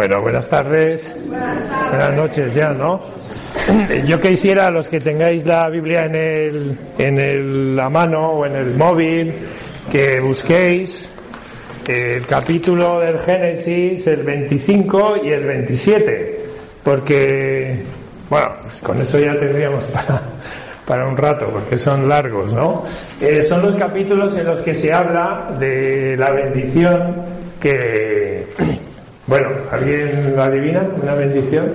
Bueno, buenas tardes. Buenas noches ya, ¿no? Yo quisiera, a los que tengáis la Biblia en, el, en la mano o en el móvil, que busquéis el capítulo del Génesis, el 25 y el 27, porque, bueno, pues con eso ya tendríamos para, para un rato, porque son largos, ¿no? Eh, son los capítulos en los que se habla de la bendición que, bueno, ¿alguien lo adivina? ¿Una bendición?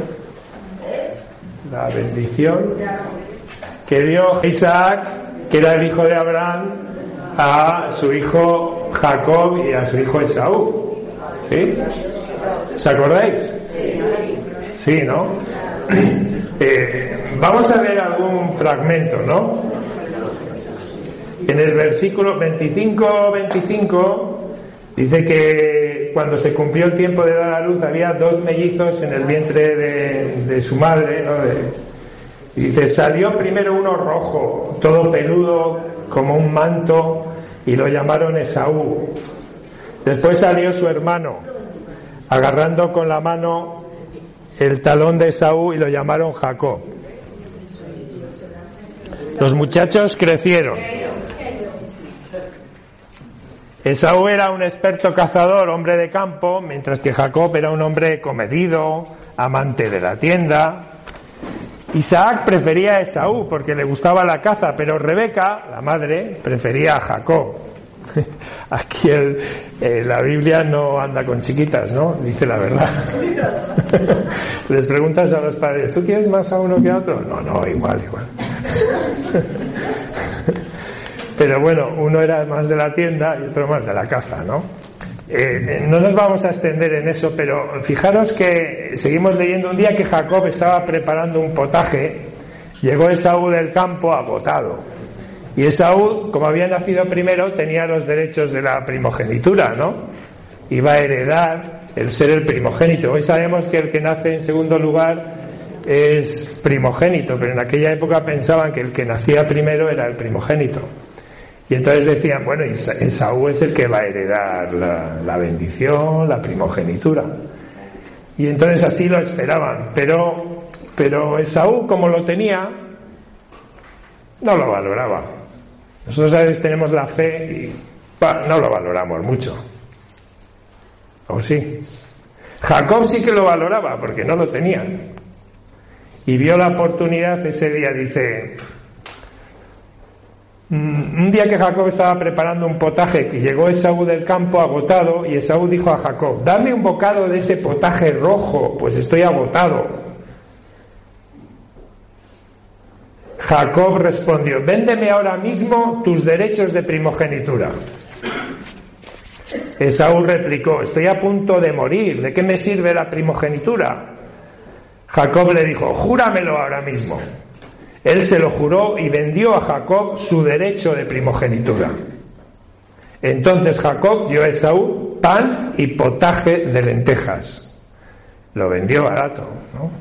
La bendición que dio Isaac, que era el hijo de Abraham, a su hijo Jacob y a su hijo Esaú. ¿Sí? ¿Os acordáis? Sí, ¿no? Eh, vamos a ver algún fragmento, ¿no? En el versículo 25-25 dice que cuando se cumplió el tiempo de dar a luz había dos mellizos en el vientre de, su madre, y dice, salió primero uno rojo, todo peludo como un manto, y lo llamaron Esaú. Después salió su hermano, agarrando con la mano el talón de Esaú y lo llamaron Jacob. Los muchachos crecieron. Esaú era un experto cazador, hombre de campo, mientras que Jacob era un hombre comedido, amante de la tienda. Isaac prefería a Esaú porque le gustaba la caza, pero Rebeca, la madre, prefería a Jacob. Aquí el, eh, la Biblia no anda con chiquitas, ¿no? Dice la verdad. Les preguntas a los padres, ¿tú quieres más a uno que a otro? No, no, igual, igual. Pero bueno, uno era más de la tienda y otro más de la caza, ¿no? Eh, no nos vamos a extender en eso, pero fijaros que seguimos leyendo un día que Jacob estaba preparando un potaje, llegó Esaú del campo agotado y Esaú, como había nacido primero, tenía los derechos de la primogenitura, ¿no? Iba a heredar el ser el primogénito. Hoy sabemos que el que nace en segundo lugar es primogénito, pero en aquella época pensaban que el que nacía primero era el primogénito. Y entonces decían, bueno, Esaú es el que va a heredar la, bendición, la primogenitura. Y entonces así lo esperaban. Pero, pero Esaú, como lo tenía, no lo valoraba. Nosotros a veces tenemos la fe y no lo valoramos mucho. ¿O sí? Jacob sí que lo valoraba porque no lo tenía. Y vio la oportunidad ese día, dice, un día que Jacob estaba preparando un potaje, que llegó Esaú del campo agotado, y Esaú dijo a Jacob, dame un bocado de ese potaje rojo, pues estoy agotado. Jacob respondió, véndeme ahora mismo tus derechos de primogenitura. Esaú replicó, estoy a punto de morir, ¿de qué me sirve la primogenitura? Jacob le dijo, júramelo ahora mismo. Él se lo juró y vendió a Jacob su derecho de primogenitura. Entonces Jacob dio a Esaú pan y potaje de lentejas. Lo vendió barato, ¿no?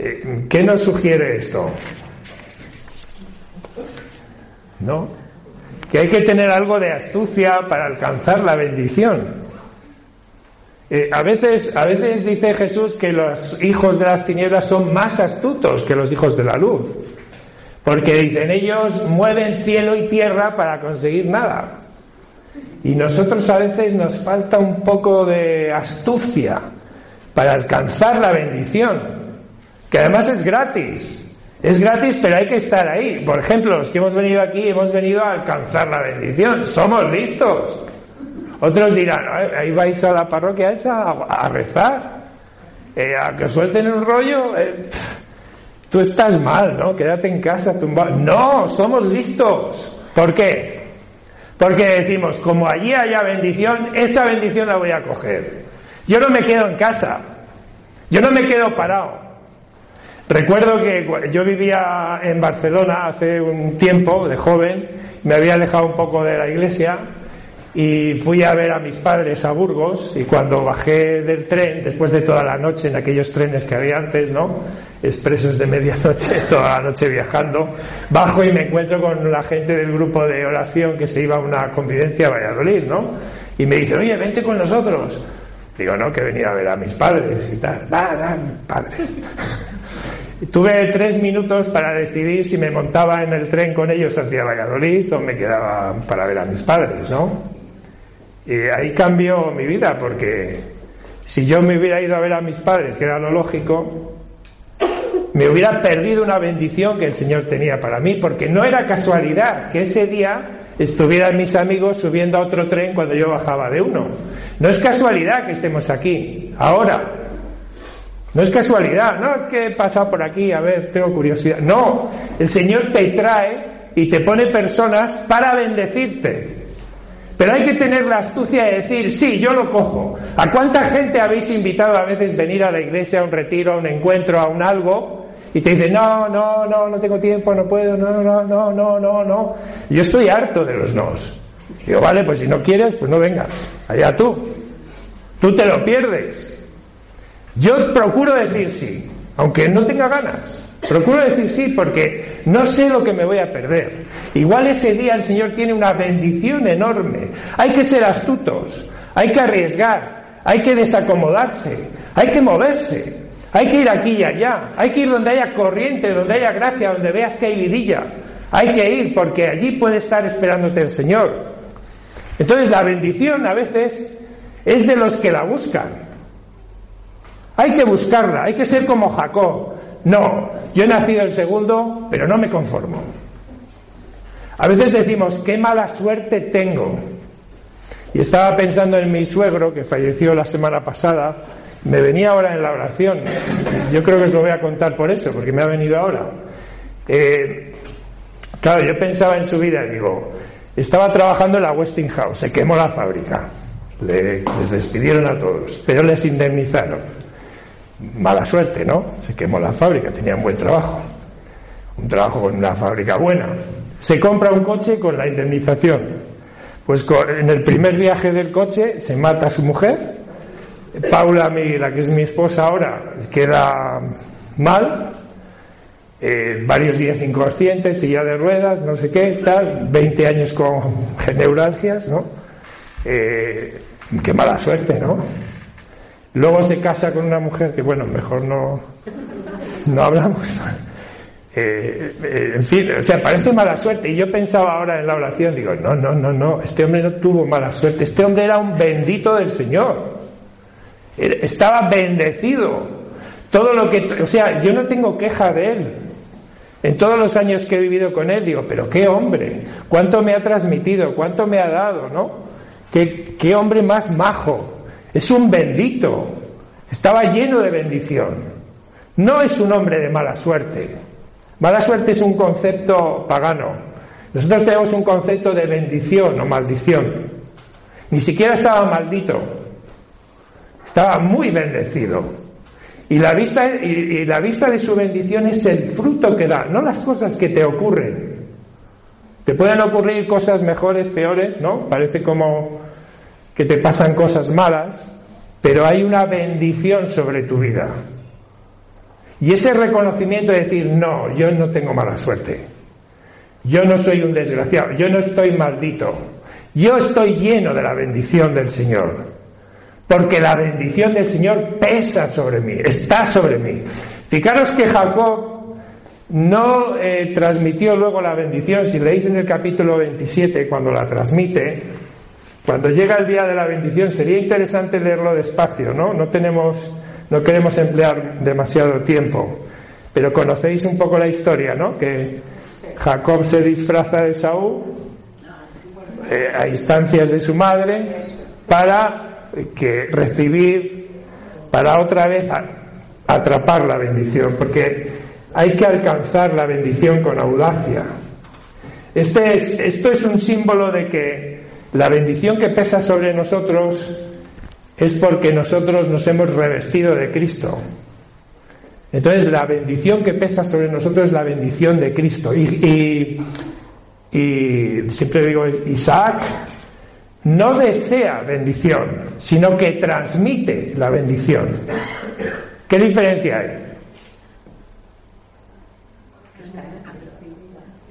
Eh, ¿Qué nos sugiere esto? ¿no? Que hay que tener algo de astucia para alcanzar la bendición. Eh, a, veces, a veces dice Jesús que los hijos de las tinieblas son más astutos que los hijos de la luz. Porque dicen ellos mueven cielo y tierra para conseguir nada. Y nosotros a veces nos falta un poco de astucia para alcanzar la bendición, que además es gratis. Es gratis, pero hay que estar ahí. Por ejemplo, los que hemos venido aquí hemos venido a alcanzar la bendición. Somos listos. Otros dirán, ahí vais a la parroquia esa a, rezar, eh, a que suelten un rollo. Eh, tú estás mal, ¿no? Quédate en casa tumbado. No, somos listos. ¿Por qué? Porque decimos, como allí haya bendición, esa bendición la voy a coger. Yo no me quedo en casa. Yo no me quedo parado. Recuerdo que yo vivía en Barcelona hace un tiempo, de joven, me había alejado un poco de la iglesia y fui a ver a mis padres a Burgos y cuando bajé del tren, después de toda la noche en aquellos trenes que había antes, ¿no? Expresos de medianoche, toda la noche viajando, bajo y me encuentro con la gente del grupo de oración que se iba a una convivencia a Valladolid, ¿no? Y me dicen, oye, vente con nosotros. Digo, no, que venido a ver a mis padres y tal. Va, va, padres. Tuve tres minutos para decidir si me montaba en el tren con ellos hacia Valladolid o me quedaba para ver a mis padres, ¿no? Y ahí cambió mi vida porque si yo me hubiera ido a ver a mis padres, que era lo lógico, me hubiera perdido una bendición que el Señor tenía para mí, porque no era casualidad que ese día estuvieran mis amigos subiendo a otro tren cuando yo bajaba de uno. No es casualidad que estemos aquí, ahora. No es casualidad, no es que he pasado por aquí, a ver, tengo curiosidad. No, el Señor te trae y te pone personas para bendecirte. Pero hay que tener la astucia de decir, sí, yo lo cojo. ¿A cuánta gente habéis invitado a veces venir a la iglesia, a un retiro, a un encuentro, a un algo? Y te dicen, no, no, no, no tengo tiempo, no puedo, no, no, no, no, no, no. Yo estoy harto de los nos. Digo, vale, pues si no quieres, pues no vengas. Allá tú. Tú te lo pierdes. Yo procuro decir sí, aunque no tenga ganas. Procuro decir sí porque no sé lo que me voy a perder. Igual ese día el Señor tiene una bendición enorme. Hay que ser astutos, hay que arriesgar, hay que desacomodarse, hay que moverse, hay que ir aquí y allá, hay que ir donde haya corriente, donde haya gracia, donde veas que hay vidilla. Hay que ir porque allí puede estar esperándote el Señor. Entonces la bendición a veces es de los que la buscan. Hay que buscarla, hay que ser como Jacob. No, yo he nacido el segundo, pero no me conformo. A veces decimos, qué mala suerte tengo. Y estaba pensando en mi suegro, que falleció la semana pasada, me venía ahora en la oración. Yo creo que os lo voy a contar por eso, porque me ha venido ahora. Eh, claro, yo pensaba en su vida, digo, estaba trabajando en la Westinghouse, se quemó la fábrica, les despidieron a todos, pero les indemnizaron mala suerte, ¿no? Se quemó la fábrica, tenía un buen trabajo, un trabajo con una fábrica buena. Se compra un coche con la indemnización. Pues en el primer viaje del coche se mata a su mujer. Paula, la que es mi esposa ahora, queda mal, eh, varios días inconsciente, silla de ruedas, no sé qué, tal, 20 años con neuralgias, ¿no? Eh, qué mala suerte, ¿no? Luego se casa con una mujer que, bueno, mejor no, no hablamos. Eh, eh, en fin, o sea, parece mala suerte. Y yo pensaba ahora en la oración, digo, no, no, no, no, este hombre no tuvo mala suerte, este hombre era un bendito del Señor. Estaba bendecido. Todo lo que, o sea, yo no tengo queja de él. En todos los años que he vivido con él, digo, pero qué hombre, cuánto me ha transmitido, cuánto me ha dado, ¿no? Qué, qué hombre más majo. Es un bendito. Estaba lleno de bendición. No es un hombre de mala suerte. Mala suerte es un concepto pagano. Nosotros tenemos un concepto de bendición o maldición. Ni siquiera estaba maldito. Estaba muy bendecido. Y la, vista, y la vista de su bendición es el fruto que da, no las cosas que te ocurren. Te pueden ocurrir cosas mejores, peores, ¿no? Parece como que te pasan cosas malas, pero hay una bendición sobre tu vida. Y ese reconocimiento de decir, no, yo no tengo mala suerte, yo no soy un desgraciado, yo no estoy maldito, yo estoy lleno de la bendición del Señor, porque la bendición del Señor pesa sobre mí, está sobre mí. Fijaros que Jacob no eh, transmitió luego la bendición, si leéis en el capítulo 27, cuando la transmite, cuando llega el día de la bendición sería interesante leerlo despacio, ¿no? No tenemos, no queremos emplear demasiado tiempo, pero conocéis un poco la historia, ¿no? Que Jacob se disfraza de Saúl eh, a instancias de su madre para que recibir, para otra vez atrapar la bendición, porque hay que alcanzar la bendición con audacia. Este es, esto es un símbolo de que la bendición que pesa sobre nosotros es porque nosotros nos hemos revestido de Cristo. Entonces la bendición que pesa sobre nosotros es la bendición de Cristo. Y, siempre digo, Isaac no desea bendición, sino que transmite la bendición. ¿Qué diferencia hay?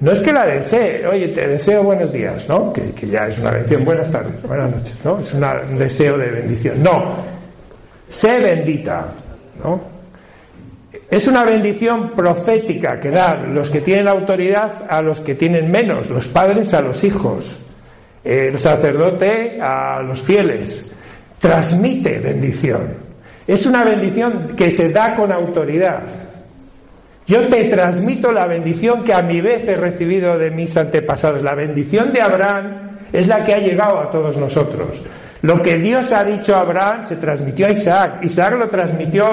No es que la desee, oye, te deseo buenos días, ¿no? Que, ya es una bendición, buenas tardes, buenas noches, ¿no? Es un deseo de bendición. No, sé bendita, ¿no? Es una bendición profética que dan los que tienen autoridad a los que tienen menos, los padres a los hijos, el sacerdote a los fieles. Transmite bendición. Es una bendición que se da con autoridad. Yo te transmito la bendición que a mi vez he recibido de mis antepasados. La bendición de Abraham es la que ha llegado a todos nosotros. Lo que Dios ha dicho a Abraham se transmitió a Isaac. Isaac lo transmitió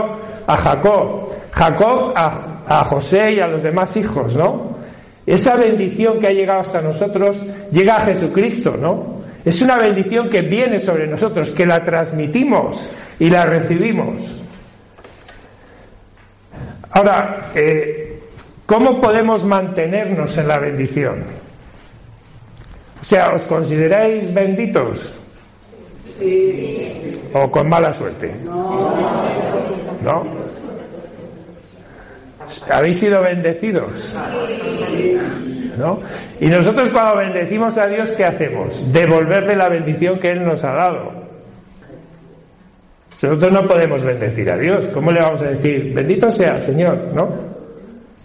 a Jacob. Jacob a, José y a los demás hijos, ¿no? Esa bendición que ha llegado hasta nosotros llega a Jesucristo, ¿no? Es una bendición que viene sobre nosotros, que la transmitimos y la recibimos. Ahora, eh, ¿cómo podemos mantenernos en la bendición? O sea, ¿os consideráis benditos? Sí. ¿O con mala suerte? No. ¿No? ¿Habéis sido bendecidos? ¿No? Y nosotros cuando bendecimos a Dios, ¿qué hacemos? Devolverle la bendición que Él nos ha dado. Nosotros no podemos bendecir a Dios. ¿Cómo le vamos a decir, bendito sea, Señor? ¿No?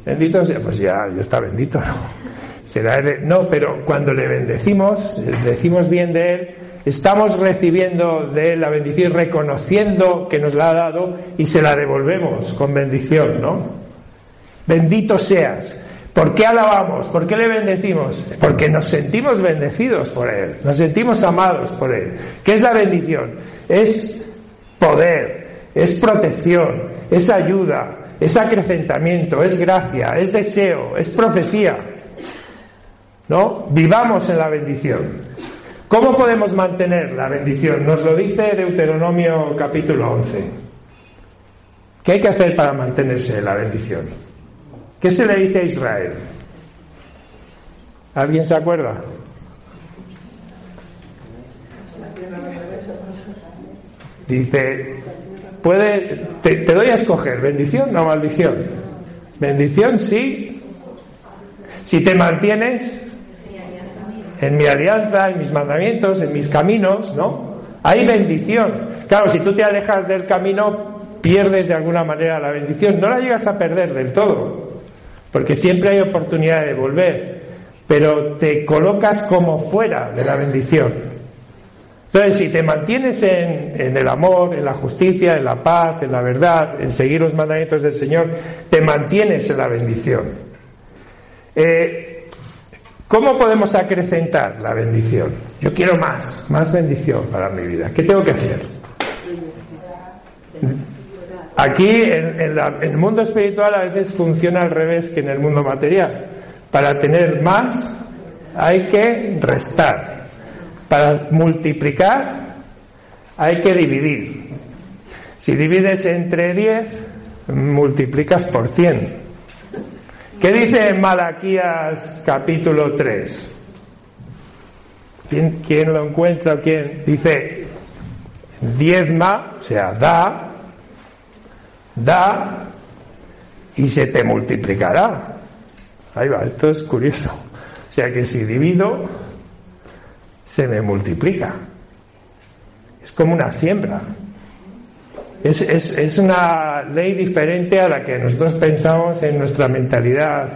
Bendito sea, pues ya, ya está bendito. No, pero cuando le bendecimos, decimos bien de Él, estamos recibiendo de Él la bendición, reconociendo que nos la ha dado y se la devolvemos con bendición, ¿no? Bendito seas. ¿Por qué alabamos? ¿Por qué le bendecimos? Porque nos sentimos bendecidos por Él, nos sentimos amados por Él. ¿Qué es la bendición? Es poder, es protección, es ayuda, es acrecentamiento, es gracia, es deseo, es profecía. ¿No? Vivamos en la bendición. ¿Cómo podemos mantener la bendición? Nos lo dice Deuteronomio capítulo 11. ¿Qué hay que hacer para mantenerse en la bendición? ¿Qué se le dice a Israel? ¿Alguien se acuerda? Dice, puede, te, doy a escoger, bendición o maldición. Bendición sí. Si te mantienes en mi alianza, en mis mandamientos, en mis caminos, ¿no? Hay bendición. Claro, si tú te alejas del camino, pierdes de alguna manera la bendición. No la llegas a perder del todo, porque siempre hay oportunidad de volver, pero te colocas como fuera de la bendición. Entonces, si te mantienes en, el amor, en la justicia, en la paz, en la verdad, en seguir los mandamientos del Señor, te mantienes en la bendición. Eh, ¿Cómo podemos acrecentar la bendición? Yo quiero más, más bendición para mi vida. ¿Qué tengo que hacer? Aquí, en, en el mundo espiritual, a veces funciona al revés que en el mundo material. Para tener más, hay que restar. Para multiplicar hay que dividir. Si divides entre 10, multiplicas por 100. ¿Qué dice Malaquías capítulo 3? ¿Quién, ¿Quién, lo encuentra? ¿Quién? Dice, diezma, o sea, da, da, y se te multiplicará. Ahí va, esto es curioso. O sea que si divido, se me multiplica. Es como una siembra. Es, es, una ley diferente a la que nosotros pensamos en nuestra mentalidad,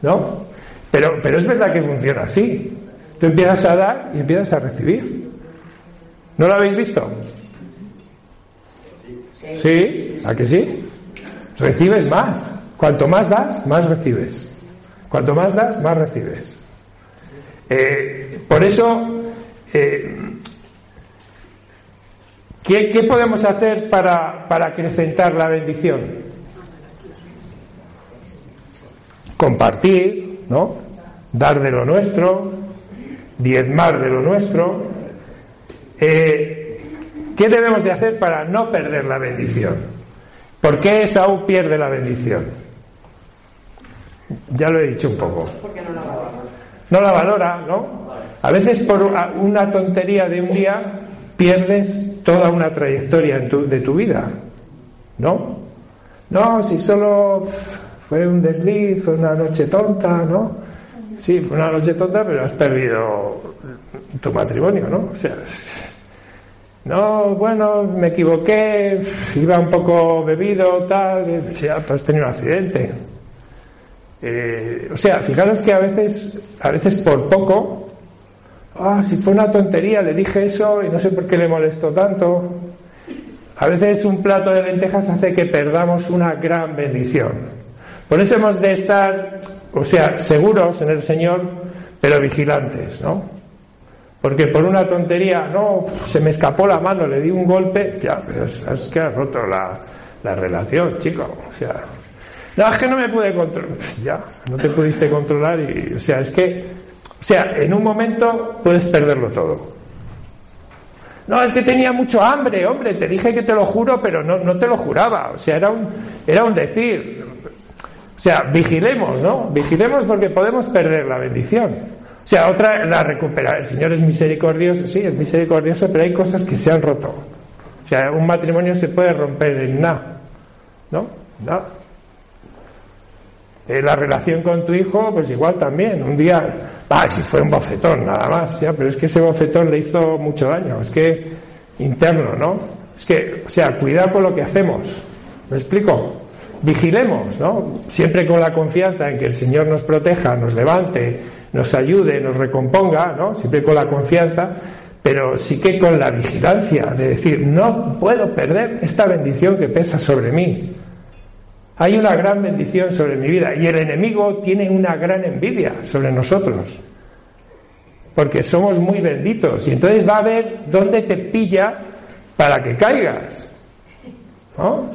¿no? Pero, pero es verdad que funciona así. Tú empiezas a dar y empiezas a recibir. ¿No lo habéis visto? ¿Sí? ¿A que sí? Recibes más. Cuanto más das, más recibes. Cuanto más das, más recibes. Eh, por eso eh, ¿qué, podemos hacer para, para acrecentar la bendición? Compartir, ¿no? Dar de lo nuestro, diezmar de lo nuestro. Eh, ¿Qué debemos de hacer para no perder la bendición? ¿Por qué Esaú pierde la bendición? Ya lo he dicho un poco. No la valora, ¿no? A veces por una tontería de un día pierdes toda una trayectoria de tu vida, ¿no? No, si solo fue un desliz, fue una noche tonta, ¿no? Sí, fue una noche tonta, pero has perdido tu matrimonio, ¿no? O sea, No, bueno, me equivoqué, iba un poco bebido, tal, ya, pues tenía un accidente. Eh, o sea, fijaros que a veces, a veces por poco, ah, si fue una tontería, le dije eso y no sé por qué le molestó tanto. A veces un plato de lentejas hace que perdamos una gran bendición. Por eso hemos de estar, o sea, seguros en el Señor, pero vigilantes, ¿no? Porque por una tontería, no, se me escapó la mano, le di un golpe, ya, pero es, que ha roto la, la, relación, chico. O sea, no, es que no me pude controlar. Ya, no te pudiste controlar y, o sea, es que, o sea, en un momento puedes perderlo todo. No, es que tenía mucho hambre, hombre, te dije que te lo juro, pero no, no te lo juraba. O sea, era un, era un decir. O sea, vigilemos, ¿no? Vigilemos porque podemos perder la bendición. O sea, otra, la recupera. El Señor es misericordioso, sí, es misericordioso, pero hay cosas que se han roto. O sea, un matrimonio se puede romper en nada, ¿no? Nada. Eh, la relación con tu hijo, pues igual también. Un día, ah, si fue un bofetón, nada más, ya, pero es que ese bofetón le hizo mucho daño. Es que interno, ¿no? Es que, o sea, cuidado con lo que hacemos. ¿Me explico? Vigilemos, ¿no? Siempre con la confianza en que el Señor nos proteja, nos levante, nos ayude, nos recomponga, ¿no? Siempre con la confianza, pero sí que con la vigilancia de decir, no puedo perder esta bendición que pesa sobre mí. Hay una gran bendición sobre mi vida y el enemigo tiene una gran envidia sobre nosotros, porque somos muy benditos y entonces va a ver dónde te pilla para que caigas. ¿no?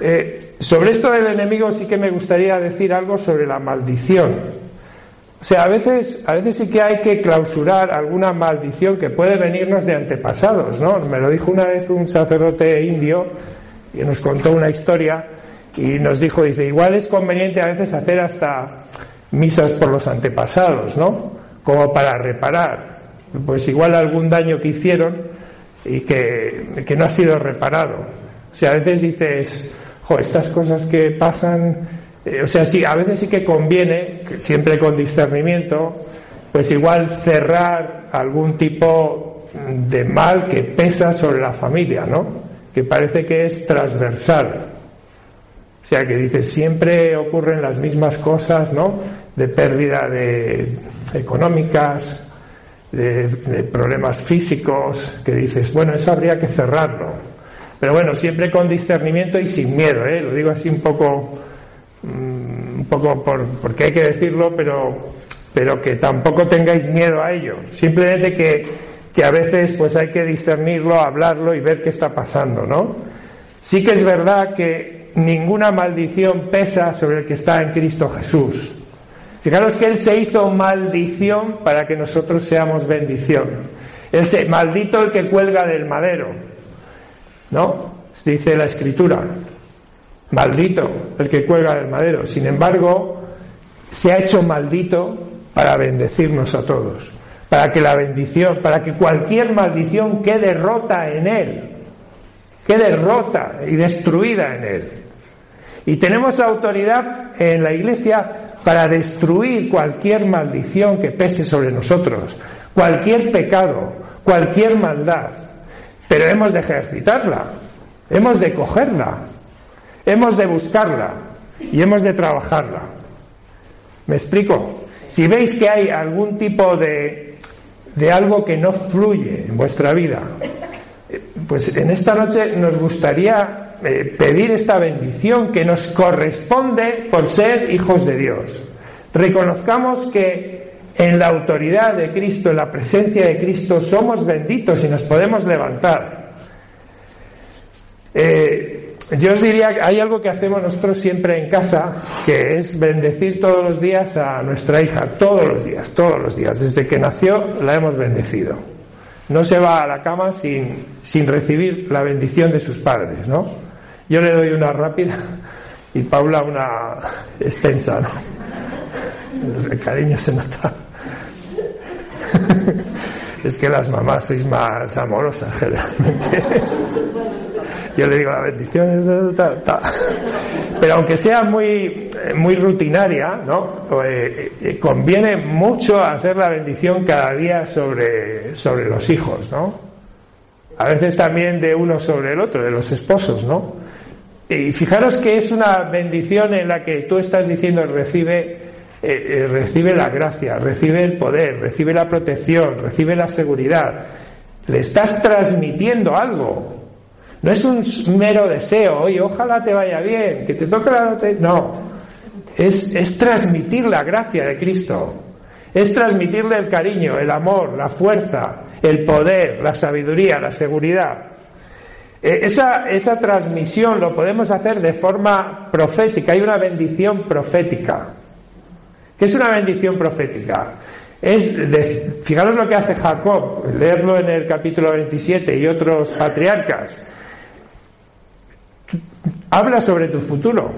Eh, sobre esto del enemigo sí que me gustaría decir algo sobre la maldición. O sea, a veces, a veces sí que hay que clausurar alguna maldición que puede venirnos de antepasados, ¿no? Me lo dijo una vez un sacerdote indio y nos contó una historia y nos dijo, dice, igual es conveniente a veces hacer hasta misas por los antepasados, ¿no? Como para reparar, pues igual algún daño que hicieron y que, que no ha sido reparado. O sea, a veces dices, estas cosas que pasan eh, o sea, sí, a veces sí que conviene, siempre con discernimiento, pues igual cerrar algún tipo de mal que pesa sobre la familia, ¿no? Que parece que es transversal. O sea, que dice, siempre ocurren las mismas cosas, ¿no? De pérdida de económicas, de, problemas físicos, que dices, bueno, eso habría que cerrarlo. Pero bueno, siempre con discernimiento y sin miedo, ¿eh? Lo digo así un poco Mm, un poco por, porque hay que decirlo, pero, pero que tampoco tengáis miedo a ello. Simplemente que, que a veces pues hay que discernirlo, hablarlo y ver qué está pasando, ¿no? Sí que es verdad que ninguna maldición pesa sobre el que está en Cristo Jesús. Fijaros que Él se hizo maldición para que nosotros seamos bendición. Él se, maldito el que cuelga del madero, ¿no? Dice la Escritura. Maldito el que cuelga del madero. Sin embargo, se ha hecho maldito para bendecirnos a todos, para que la bendición, para que cualquier maldición quede rota en él, quede rota y destruida en él. Y tenemos autoridad en la iglesia para destruir cualquier maldición que pese sobre nosotros, cualquier pecado, cualquier maldad. Pero hemos de ejercitarla, hemos de cogerla, Hemos de buscarla y hemos de trabajarla. ¿Me explico? Si veis que hay algún tipo de, de algo que no fluye en vuestra vida, pues en esta noche nos gustaría eh, pedir esta bendición que nos corresponde por ser hijos de Dios. Reconozcamos que en la autoridad de Cristo, en la presencia de Cristo, somos benditos y nos podemos levantar. Eh, yo os diría que hay algo que hacemos nosotros siempre en casa, que es bendecir todos los días a nuestra hija, todos los días, todos los días. Desde que nació la hemos bendecido. No se va a la cama sin, sin recibir la bendición de sus padres, ¿no? Yo le doy una rápida y Paula una extensa, ¿no? El cariño se nota. Es que las mamás sois más amorosas generalmente. Yo le digo la bendición, pero aunque sea muy, muy rutinaria, ¿no? Pues, eh, conviene mucho hacer la bendición cada día sobre, sobre los hijos, ¿no? a veces también de uno sobre el otro, de los esposos, ¿no? Y fijaros que es una bendición en la que tú estás diciendo recibe, eh, eh, recibe la gracia, recibe el poder, recibe la protección, recibe la seguridad. Le estás transmitiendo algo. No es un mero deseo, oye, ojalá te vaya bien, que te toque la lotería. No, es, es transmitir la gracia de Cristo, es transmitirle el cariño, el amor, la fuerza, el poder, la sabiduría, la seguridad. Eh, esa, esa transmisión lo podemos hacer de forma profética, hay una bendición profética. ¿Qué es una bendición profética? Es fijaros lo que hace Jacob, leerlo en el capítulo 27 y otros patriarcas. Habla sobre tu futuro.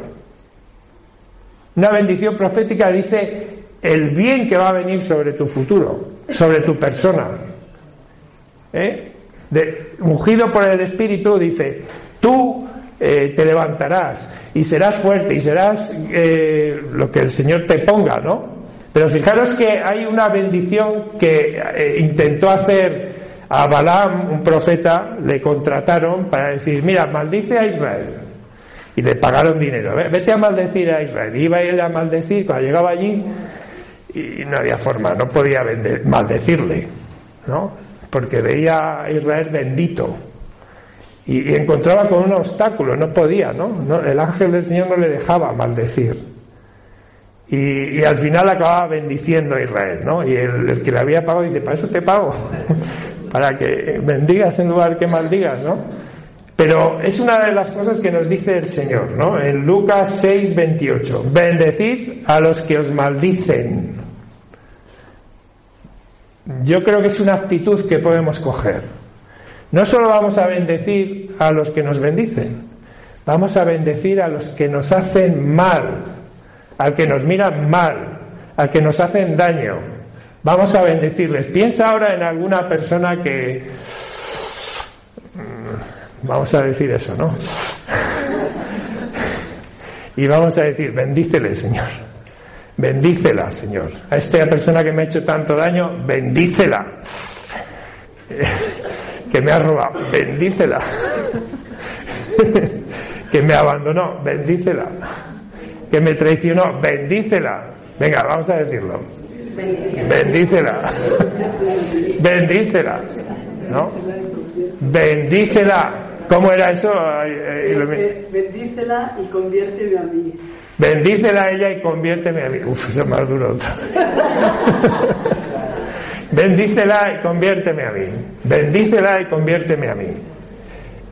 Una bendición profética dice el bien que va a venir sobre tu futuro, sobre tu persona. ¿Eh? De, ungido por el Espíritu dice, tú eh, te levantarás y serás fuerte y serás eh, lo que el Señor te ponga, ¿no? Pero fijaros que hay una bendición que intentó hacer a Balaam, un profeta, le contrataron para decir, mira, maldice a Israel y le pagaron dinero. Vete a maldecir a Israel. Iba él a maldecir, cuando llegaba allí, y no había forma, no podía maldecirle, ¿no? Porque veía a Israel bendito. Y, encontraba con un obstáculo, no podía, ¿no? El ángel del Señor no le dejaba maldecir. Y, al final acababa bendiciendo a Israel, ¿no? Y el, el que le había pagado dice, para eso te pago, para que bendigas en lugar que maldigas, ¿no? Pero es una de las cosas que nos dice el Señor, ¿no? En Lucas 6, 28. Bendecid a los que os maldicen. Yo creo que es una actitud que podemos coger. No solo vamos a bendecir a los que nos bendicen, vamos a bendecir a los que nos hacen mal, al que nos miran mal, al que nos hacen daño. Vamos a bendecirles. Piensa ahora en alguna persona que Vamos a decir eso, ¿no? Y vamos a decir, bendícele, Señor. Bendícela, Señor. A esta persona que me ha hecho tanto daño, bendícela. Que me ha robado, bendícela. Que me abandonó, bendícela. Que me traicionó, bendícela. Venga, vamos a decirlo. Bendícela. Bendícela. ¿No? Bendícela. ¿Cómo era eso? Bendícela y conviérteme a mí. Bendícela a ella y conviérteme a mí. Uf, eso es más duro. Bendícela y conviérteme a mí. Bendícela y conviérteme a mí.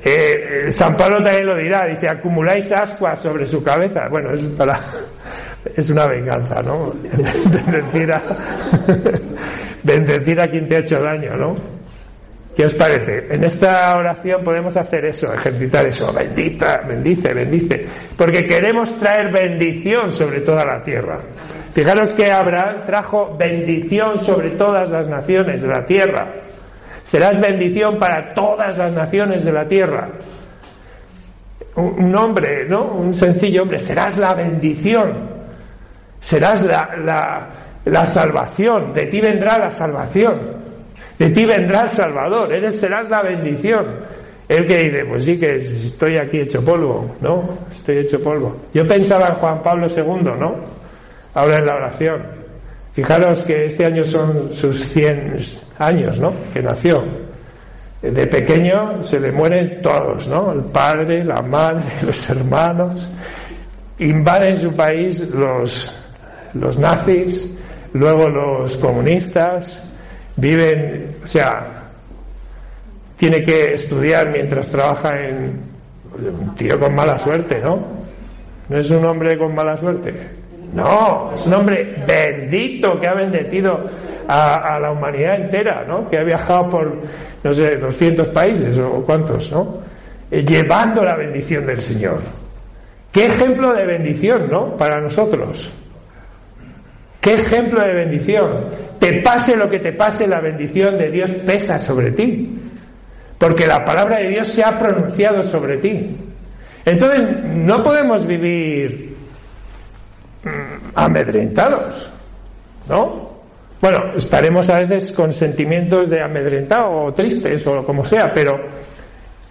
Eh, eh, San Pablo también lo dirá, dice, acumuláis ascuas sobre su cabeza. Bueno, es para es una venganza, ¿no? Bendecir a, bendecir a quien te ha hecho daño, ¿no? ¿Qué os parece? En esta oración podemos hacer eso, ejercitar eso. Bendita, bendice, bendice. Porque queremos traer bendición sobre toda la tierra. Fijaros que Abraham trajo bendición sobre todas las naciones de la tierra. Serás bendición para todas las naciones de la tierra. Un hombre, ¿no? Un sencillo hombre. Serás la bendición. Serás la, la, salvación. De ti vendrá la salvación. De ti vendrá el Salvador, eres serás la bendición. El que dice, pues sí que estoy aquí hecho polvo, ¿no? Estoy hecho polvo. Yo pensaba en Juan Pablo II, ¿no? Ahora en la oración. Fijaros que este año son sus 100 años, ¿no? Que nació. De pequeño se le mueren todos, ¿no? El padre, la madre, los hermanos. Invaden su país los, los nazis, luego los comunistas, viven, o sea, tiene que estudiar mientras trabaja en un tío con mala suerte, ¿no? No es un hombre con mala suerte. No, es un hombre bendito que ha bendecido a, la humanidad entera, ¿no? Que ha viajado por, no sé, 200 países o cuántos, ¿no? Eh, llevando la bendición del Señor. Qué ejemplo de bendición, ¿no? Para nosotros. Qué ejemplo de bendición. Te pase lo que te pase, la bendición de Dios pesa sobre ti. Porque la palabra de Dios se ha pronunciado sobre ti. Entonces, no podemos vivir mm, amedrentados, ¿no? Bueno, estaremos a veces con sentimientos de amedrentado o tristes o como sea, pero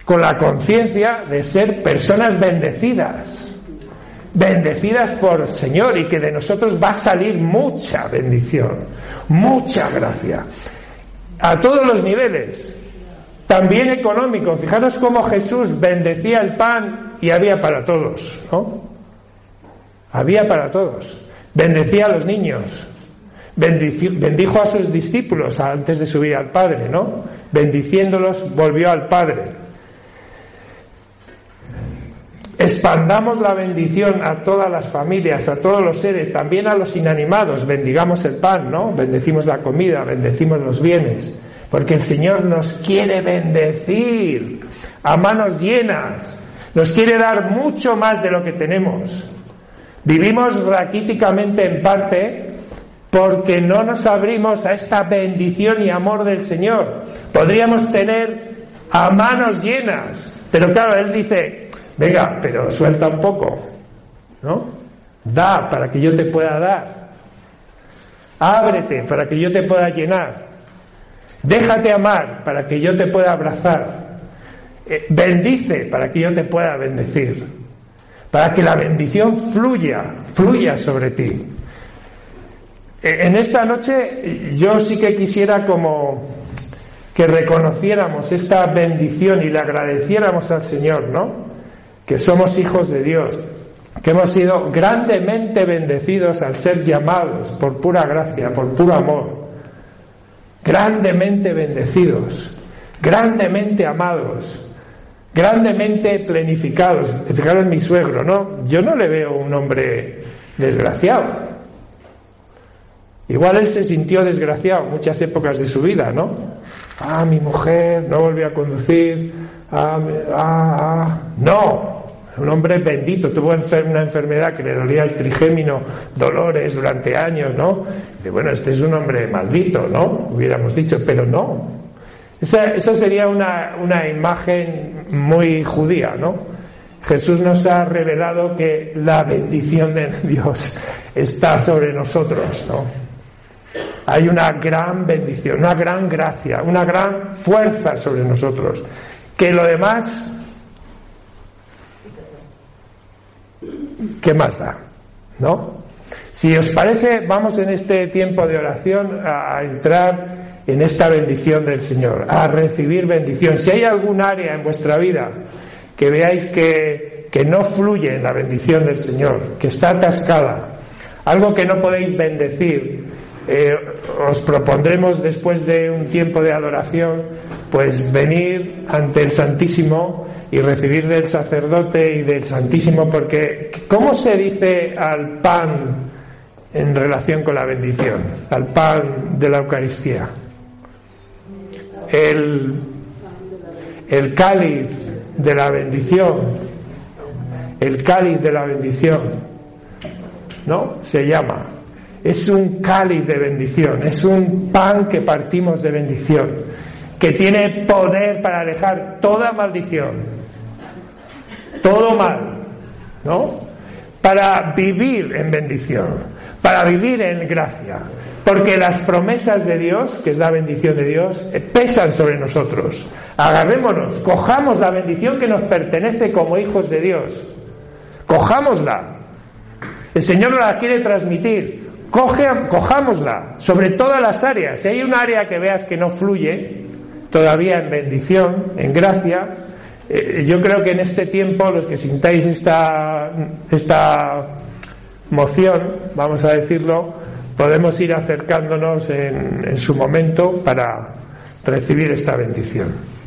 con la conciencia de ser personas bendecidas, bendecidas por el Señor y que de nosotros va a salir mucha bendición, mucha gracia, a todos los niveles, también económico. Fijaros cómo Jesús bendecía el pan y había para todos, ¿no? Había para todos. Bendecía a los niños, bendijo a sus discípulos antes de subir al Padre, ¿no? Bendiciéndolos, volvió al Padre. Expandamos la bendición a todas las familias, a todos los seres, también a los inanimados. Bendigamos el pan, ¿no? Bendecimos la comida, bendecimos los bienes. Porque el Señor nos quiere bendecir a manos llenas. Nos quiere dar mucho más de lo que tenemos. Vivimos raquíticamente en parte porque no nos abrimos a esta bendición y amor del Señor. Podríamos tener a manos llenas, pero claro, Él dice, venga, pero suelta un poco, ¿no? Da para que yo te pueda dar. Ábrete para que yo te pueda llenar. Déjate amar para que yo te pueda abrazar. Eh, bendice para que yo te pueda bendecir. Para que la bendición fluya, fluya sobre ti. Eh, en esta noche yo sí que quisiera como que reconociéramos esta bendición y le agradeciéramos al Señor, ¿no? Que somos hijos de Dios, que hemos sido grandemente bendecidos al ser llamados por pura gracia, por puro amor, grandemente bendecidos, grandemente amados, grandemente planificados. Fijaros mi suegro, ¿no? Yo no le veo un hombre desgraciado. Igual él se sintió desgraciado muchas épocas de su vida, ¿no? Ah, mi mujer no volvió a conducir. Ah, ah, ah. No, un hombre bendito, tuvo una enfermedad que le dolía el trigémino, dolores durante años, ¿no? Y bueno, este es un hombre maldito, ¿no? Hubiéramos dicho, pero no. Esa, esa sería una, una imagen muy judía, ¿no? Jesús nos ha revelado que la bendición de Dios está sobre nosotros, ¿no? hay una gran bendición, una gran gracia, una gran fuerza sobre nosotros. Que lo demás, ¿qué más da? ¿No? Si os parece, vamos en este tiempo de oración a, entrar en esta bendición del Señor, a recibir bendición. Si hay algún área en vuestra vida que veáis que, que no fluye en la bendición del Señor, que está atascada, algo que no podéis bendecir, eh, os propondremos después de un tiempo de adoración, pues venir ante el Santísimo y recibir del sacerdote y del Santísimo, porque ¿cómo se dice al pan en relación con la bendición? Al pan de la Eucaristía. El, el cáliz de la bendición, el cáliz de la bendición, ¿no? Se llama es un cáliz de bendición, es un pan que partimos de bendición, que tiene poder para alejar toda maldición, todo mal, ¿no? Para vivir en bendición, para vivir en gracia, porque las promesas de Dios, que es la bendición de Dios, eh, pesan sobre nosotros. Agarrémonos, cojamos la bendición que nos pertenece como hijos de Dios. Cojámosla. El Señor nos la quiere transmitir. Cojámosla sobre todas las áreas. Si hay un área que veas que no fluye, todavía en bendición, en gracia, eh, yo creo que en este tiempo los que sintáis esta, esta moción, vamos a decirlo, podemos ir acercándonos en su momento para recibir esta bendición.